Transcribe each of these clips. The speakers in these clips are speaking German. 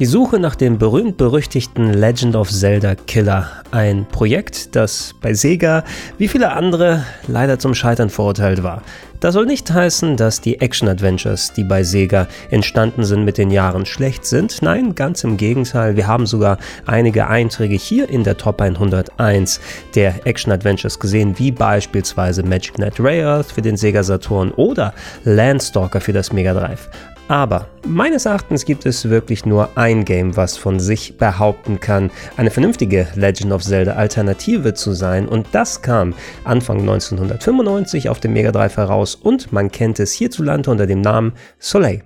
Die Suche nach dem berühmt-berüchtigten Legend of Zelda Killer. Ein Projekt, das bei Sega wie viele andere leider zum Scheitern verurteilt war. Das soll nicht heißen, dass die Action-Adventures, die bei Sega entstanden sind, mit den Jahren schlecht sind. Nein, ganz im Gegenteil. Wir haben sogar einige Einträge hier in der Top 101 der Action-Adventures gesehen, wie beispielsweise Magic Knight Rayearth für den Sega Saturn oder Landstalker für das Mega Drive. Aber meines Erachtens gibt es wirklich nur ein Game, was von sich behaupten kann, eine vernünftige Legend of Zelda Alternative zu sein und das kam Anfang 1995 auf dem Mega Drive heraus und man kennt es hierzulande unter dem Namen Soleil.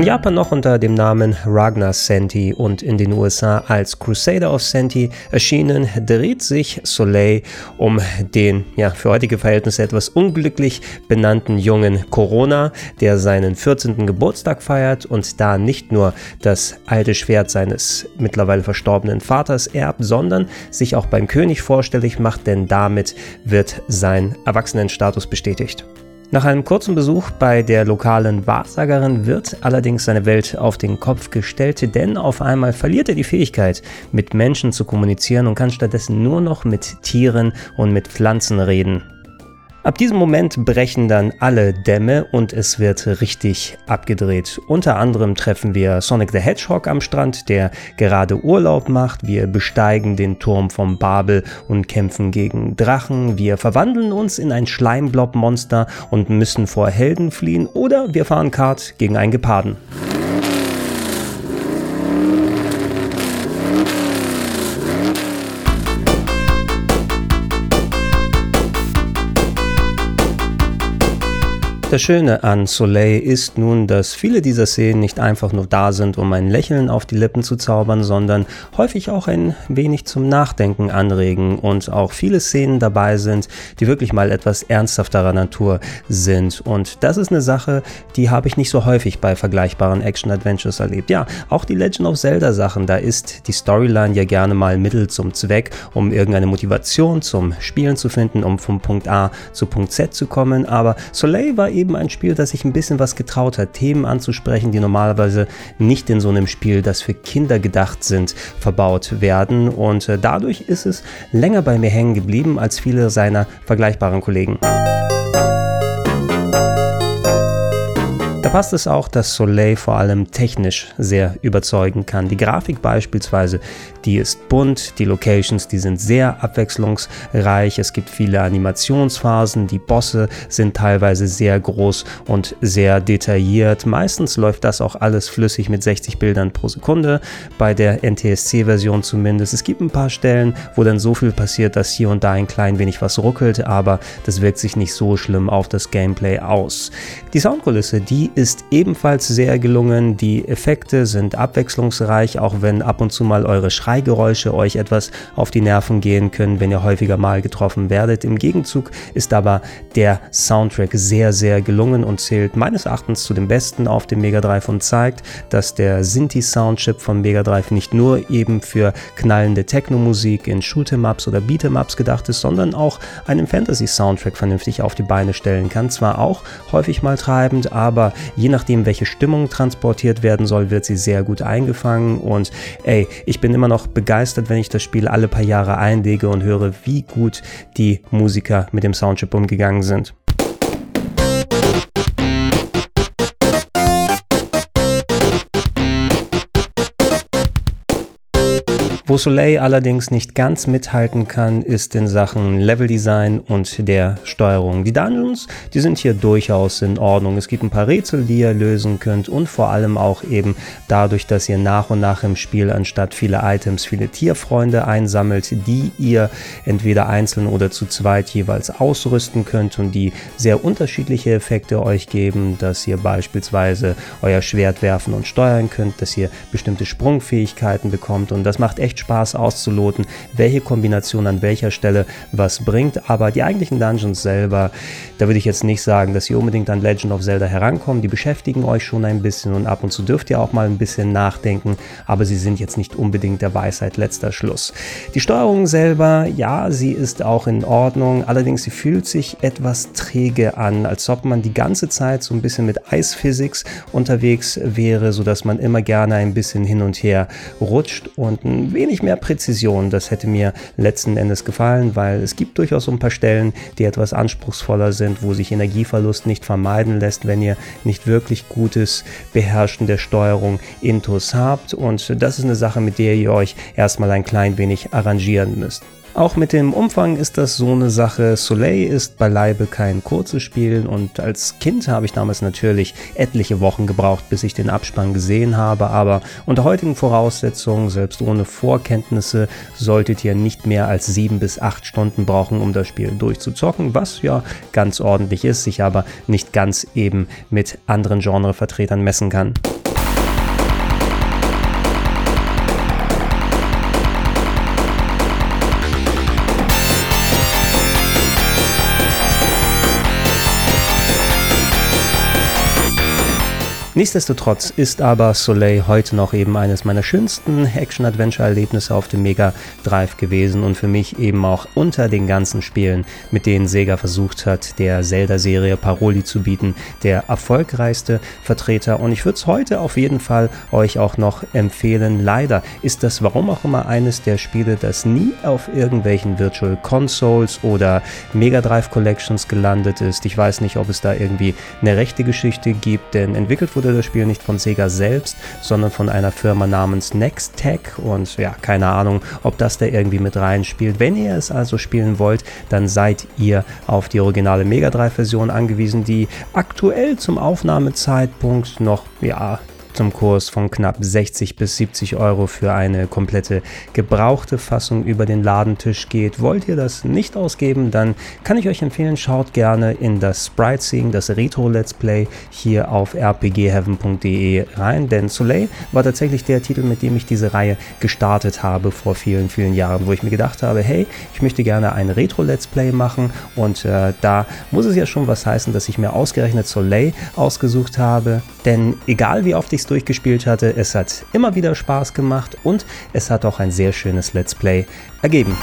In Japan noch unter dem Namen Ragnar Senti und in den USA als Crusader of Senti erschienen, dreht sich Soleil um den ja, für heutige Verhältnisse etwas unglücklich benannten jungen Corona, der seinen 14. Geburtstag feiert und da nicht nur das alte Schwert seines mittlerweile verstorbenen Vaters erbt, sondern sich auch beim König vorstellig macht, denn damit wird sein Erwachsenenstatus bestätigt. Nach einem kurzen Besuch bei der lokalen Wahrsagerin wird allerdings seine Welt auf den Kopf gestellt, denn auf einmal verliert er die Fähigkeit, mit Menschen zu kommunizieren und kann stattdessen nur noch mit Tieren und mit Pflanzen reden. Ab diesem Moment brechen dann alle Dämme und es wird richtig abgedreht. Unter anderem treffen wir Sonic the Hedgehog am Strand, der gerade Urlaub macht. Wir besteigen den Turm vom Babel und kämpfen gegen Drachen. Wir verwandeln uns in ein Schleimblob-Monster und müssen vor Helden fliehen. Oder wir fahren Kart gegen einen Geparden. Das Schöne an Soleil ist nun, dass viele dieser Szenen nicht einfach nur da sind, um ein Lächeln auf die Lippen zu zaubern, sondern häufig auch ein wenig zum Nachdenken anregen und auch viele Szenen dabei sind, die wirklich mal etwas ernsthafterer Natur sind. Und das ist eine Sache, die habe ich nicht so häufig bei vergleichbaren Action-Adventures erlebt. Ja, auch die Legend of Zelda Sachen, da ist die Storyline ja gerne mal Mittel zum Zweck, um irgendeine Motivation zum Spielen zu finden, um vom Punkt A zu Punkt Z zu kommen. Aber Soleil war eben eben ein Spiel, das sich ein bisschen was getraut hat, Themen anzusprechen, die normalerweise nicht in so einem Spiel, das für Kinder gedacht sind, verbaut werden. Und äh, dadurch ist es länger bei mir hängen geblieben als viele seiner vergleichbaren Kollegen. Passt es auch, dass Soleil vor allem technisch sehr überzeugen kann. Die Grafik beispielsweise, die ist bunt, die Locations, die sind sehr abwechslungsreich, es gibt viele Animationsphasen, die Bosse sind teilweise sehr groß und sehr detailliert. Meistens läuft das auch alles flüssig mit 60 Bildern pro Sekunde, bei der NTSC-Version zumindest. Es gibt ein paar Stellen, wo dann so viel passiert, dass hier und da ein klein wenig was ruckelt, aber das wirkt sich nicht so schlimm auf das Gameplay aus. Die Soundkulisse, die ist ebenfalls sehr gelungen. Die Effekte sind abwechslungsreich, auch wenn ab und zu mal eure Schreigeräusche euch etwas auf die Nerven gehen können, wenn ihr häufiger mal getroffen werdet. Im Gegenzug ist aber der Soundtrack sehr, sehr gelungen und zählt meines Erachtens zu den besten auf dem Mega Drive und zeigt, dass der Sinti Soundchip vom Mega Drive nicht nur eben für knallende Techno-Musik in Shoot'em-Ups oder Beat'em-Ups gedacht ist, sondern auch einen Fantasy-Soundtrack vernünftig auf die Beine stellen kann. Zwar auch häufig mal treibend, aber Je nachdem, welche Stimmung transportiert werden soll, wird sie sehr gut eingefangen. Und ey, ich bin immer noch begeistert, wenn ich das Spiel alle paar Jahre einlege und höre, wie gut die Musiker mit dem Soundchip umgegangen sind. Wo Soleil allerdings nicht ganz mithalten kann, ist in Sachen Leveldesign und der Steuerung. Die Dungeons, die sind hier durchaus in Ordnung. Es gibt ein paar Rätsel, die ihr lösen könnt und vor allem auch eben dadurch, dass ihr nach und nach im Spiel anstatt viele Items viele Tierfreunde einsammelt, die ihr entweder einzeln oder zu zweit jeweils ausrüsten könnt und die sehr unterschiedliche Effekte euch geben, dass ihr beispielsweise euer Schwert werfen und steuern könnt, dass ihr bestimmte Sprungfähigkeiten bekommt und das macht echt Spaß auszuloten, welche Kombination an welcher Stelle was bringt. Aber die eigentlichen Dungeons selber, da würde ich jetzt nicht sagen, dass ihr unbedingt an Legend of Zelda herankommen. Die beschäftigen euch schon ein bisschen und ab und zu dürft ihr auch mal ein bisschen nachdenken, aber sie sind jetzt nicht unbedingt der Weisheit letzter Schluss. Die Steuerung selber, ja, sie ist auch in Ordnung, allerdings sie fühlt sich etwas träge an, als ob man die ganze Zeit so ein bisschen mit Eisphysics unterwegs wäre, sodass man immer gerne ein bisschen hin und her rutscht und ein wenig wenig mehr Präzision. Das hätte mir letzten Endes gefallen, weil es gibt durchaus so ein paar Stellen, die etwas anspruchsvoller sind, wo sich Energieverlust nicht vermeiden lässt, wenn ihr nicht wirklich gutes Beherrschen der Steuerung Intus habt. Und das ist eine Sache, mit der ihr euch erstmal ein klein wenig arrangieren müsst. Auch mit dem Umfang ist das so eine Sache. Soleil ist beileibe kein kurzes Spiel und als Kind habe ich damals natürlich etliche Wochen gebraucht, bis ich den Abspann gesehen habe, aber unter heutigen Voraussetzungen, selbst ohne Vorkenntnisse, solltet ihr nicht mehr als sieben bis acht Stunden brauchen, um das Spiel durchzuzocken, was ja ganz ordentlich ist, sich aber nicht ganz eben mit anderen Genrevertretern messen kann. Nichtsdestotrotz ist aber Soleil heute noch eben eines meiner schönsten Action-Adventure-Erlebnisse auf dem Mega Drive gewesen und für mich eben auch unter den ganzen Spielen, mit denen Sega versucht hat, der Zelda-Serie Paroli zu bieten, der erfolgreichste Vertreter. Und ich würde es heute auf jeden Fall euch auch noch empfehlen. Leider ist das warum auch immer eines der Spiele, das nie auf irgendwelchen Virtual Consoles oder Mega Drive Collections gelandet ist. Ich weiß nicht, ob es da irgendwie eine rechte Geschichte gibt, denn entwickelt wurde wurde das Spiel nicht von Sega selbst, sondern von einer Firma namens Nextech und ja, keine Ahnung, ob das da irgendwie mit reinspielt. Wenn ihr es also spielen wollt, dann seid ihr auf die originale Mega Drive Version angewiesen, die aktuell zum Aufnahmezeitpunkt noch ja zum Kurs von knapp 60 bis 70 Euro für eine komplette gebrauchte Fassung über den Ladentisch geht. Wollt ihr das nicht ausgeben, dann kann ich euch empfehlen, schaut gerne in das Sprite Seeing, das Retro Let's Play hier auf rpgheaven.de rein, denn Soleil war tatsächlich der Titel, mit dem ich diese Reihe gestartet habe vor vielen, vielen Jahren, wo ich mir gedacht habe, hey, ich möchte gerne ein Retro Let's Play machen. Und äh, da muss es ja schon was heißen, dass ich mir ausgerechnet Soleil ausgesucht habe, denn egal wie oft ich es durchgespielt hatte, es hat immer wieder Spaß gemacht und es hat auch ein sehr schönes Let's Play ergeben.